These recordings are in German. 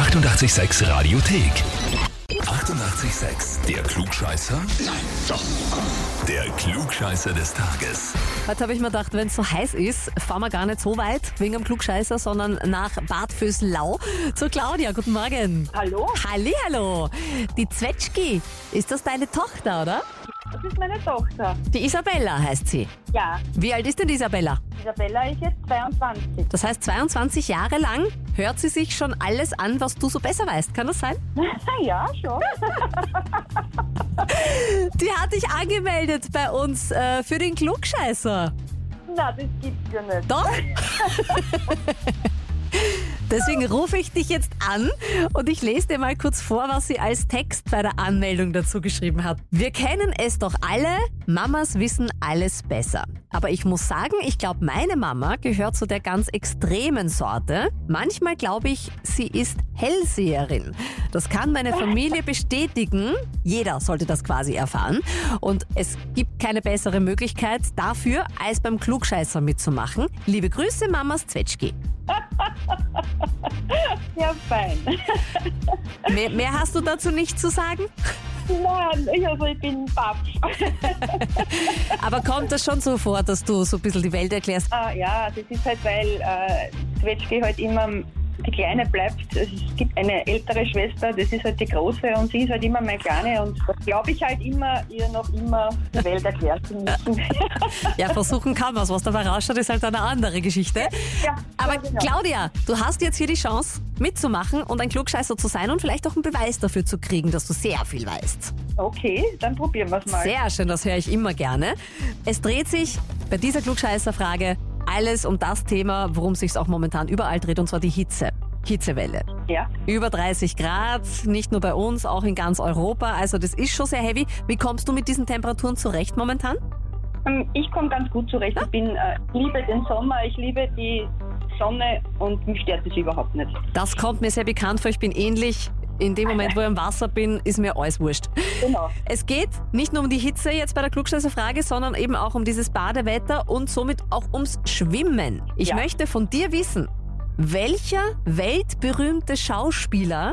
886 Radiothek. 88,6. Der Klugscheißer? Nein, doch. Der Klugscheißer des Tages. Heute habe ich mir gedacht, wenn es so heiß ist, fahren wir gar nicht so weit wegen am Klugscheißer, sondern nach Bad Vöslau zu Claudia. Guten Morgen. Hallo, Hallihallo. Die Zwetschki, ist das deine Tochter, oder? das ist meine Tochter. Die Isabella heißt sie. Ja, Wie alt ist denn die Isabella? Isabella ist jetzt 22. Das heißt, 22 Jahre lang hört sie sich schon alles an, was du so besser weißt. Kann das sein? ja, schon. Die hat dich angemeldet bei uns äh, für den Klugscheißer. Na, das gibt's ja nicht. Doch? Deswegen rufe ich dich jetzt an und ich lese dir mal kurz vor, was sie als Text bei der Anmeldung dazu geschrieben hat. Wir kennen es doch alle, Mamas wissen alles besser. Aber ich muss sagen, ich glaube, meine Mama gehört zu der ganz extremen Sorte. Manchmal glaube ich, sie ist Hellseherin. Das kann meine Familie bestätigen. Jeder sollte das quasi erfahren. Und es gibt keine bessere Möglichkeit dafür, als beim Klugscheißer mitzumachen. Liebe Grüße, Mamas Zwetschki. Ja, fein. Mehr, mehr hast du dazu nicht zu sagen? Nein, ich, also ich bin baff. Aber kommt das schon so vor, dass du so ein bisschen die Welt erklärst? ah, ja, das ist halt, weil äh, Zwetschge halt immer die Kleine bleibt. Es gibt eine ältere Schwester, das ist halt die Große und sie ist halt immer meine Kleine und da glaube ich halt immer, ihr noch immer die Welt erklären zu müssen. Ja, versuchen kann man Was dabei rausschaut, ist halt eine andere Geschichte. ja, Aber genau. Claudia, du hast jetzt hier die Chance mitzumachen und ein Klugscheißer zu sein und vielleicht auch einen Beweis dafür zu kriegen, dass du sehr viel weißt. Okay, dann probieren wir es mal. Sehr schön, das höre ich immer gerne. Es dreht sich bei dieser Klugscheißer-Frage alles um das Thema, worum sich auch momentan überall dreht, und zwar die Hitze. Hitzewelle. Ja. Über 30 Grad, nicht nur bei uns, auch in ganz Europa. Also das ist schon sehr heavy. Wie kommst du mit diesen Temperaturen zurecht momentan? Ähm, Ich komme ganz gut zurecht. Ich bin, äh, liebe den Sommer, ich liebe die Sonne und mich stört es überhaupt nicht. Das kommt mir sehr bekannt vor. Ich bin ähnlich. In dem Moment, wo ich im Wasser bin, ist mir alles wurscht. Genau. Es geht nicht nur um die Hitze jetzt bei der Klugscheißer-Frage, sondern eben auch um dieses Badewetter und somit auch ums Schwimmen. Ich Ja. möchte von dir wissen, welcher weltberühmte Schauspieler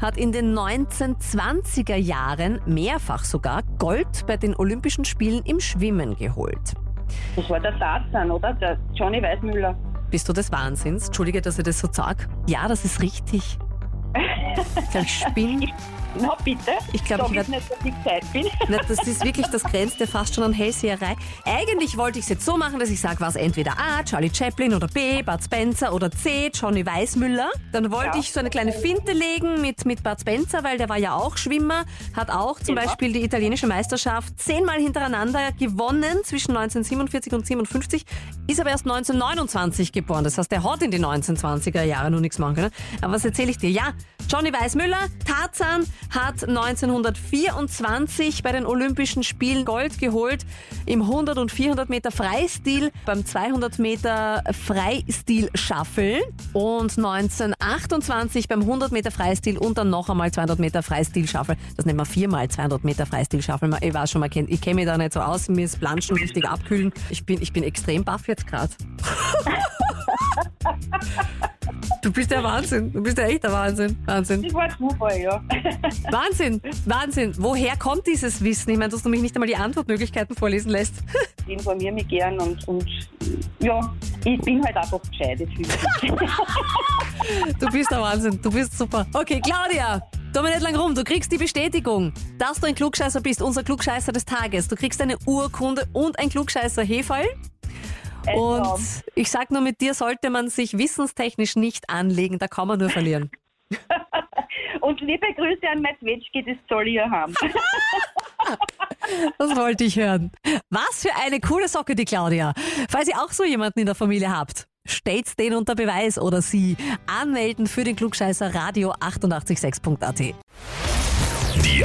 hat in den 1920er Jahren mehrfach sogar Gold bei den Olympischen Spielen im Schwimmen geholt? Das war der Tarzan, oder? Der Johnny Weissmüller. Bist du des Wahnsinns? Entschuldige, dass ich das so sag. Ja, das ist richtig. Ich spinne. Na bitte. Ich glaub, Sag ich werd- nicht, dass ich Zeit bin. Na, das ist wirklich, das grenzt ja fast schon an Hellseherei. Eigentlich wollte ich es jetzt so machen, dass ich sage, was entweder A, Charlie Chaplin oder B, Bud Spencer oder C, Johnny Weissmüller. Dann wollte Ja. ich so eine kleine Finte legen mit, mit Bud Spencer, weil der war ja auch Schwimmer, hat auch zum Ja. Beispiel die italienische Meisterschaft zehnmal hintereinander gewonnen zwischen 1947 und 57, ist aber erst 1929 geboren. Das heißt, der hat in die 1920er Jahre noch nichts machen können. Aber was erzähle ich dir? Ja, Johnny Weissmüller, Tarzan, hat 1924 bei den Olympischen Spielen Gold geholt im 100 und 400 Meter Freistil, beim 200 Meter Freistil Shuffle und 1928 beim 100 Meter Freistil und dann noch einmal 200 Meter Freistil Shuffle. Das nennen wir viermal 200 Meter Freistil Shuffle. Ich weiß schon, man kennt, ich kenne mich da nicht so aus, mir ist Planschen richtig abkühlen. Ich bin, ich bin extrem baff jetzt gerade. Du bist der Wahnsinn. Du bist ja echt der Wahnsinn. Wahnsinn. Das war Zufall, ja. Wahnsinn, Wahnsinn. Woher kommt dieses Wissen? Ich meine, dass du mich nicht einmal die Antwortmöglichkeiten vorlesen lässt. Ich informiere mich gern und, und ja, ich bin halt einfach gescheit. ich. Du bist der Wahnsinn, du bist super. Okay, Claudia, tu mir nicht lang rum. Du kriegst die Bestätigung, dass du ein Klugscheißer bist, unser Klugscheißer des Tages. Du kriegst eine Urkunde und ein Klugscheißer Hefall. Und ich sag nur, mit dir sollte man sich wissenstechnisch nicht anlegen, da kann man nur verlieren. und liebe Grüße an Matvetschki, das soll ja haben. Das wollte ich hören. Was für eine coole Socke, die Claudia. Falls ihr auch so jemanden in der Familie habt, stellt den unter Beweis oder sie. Anmelden für den Klugscheißer Radio 886.at. Die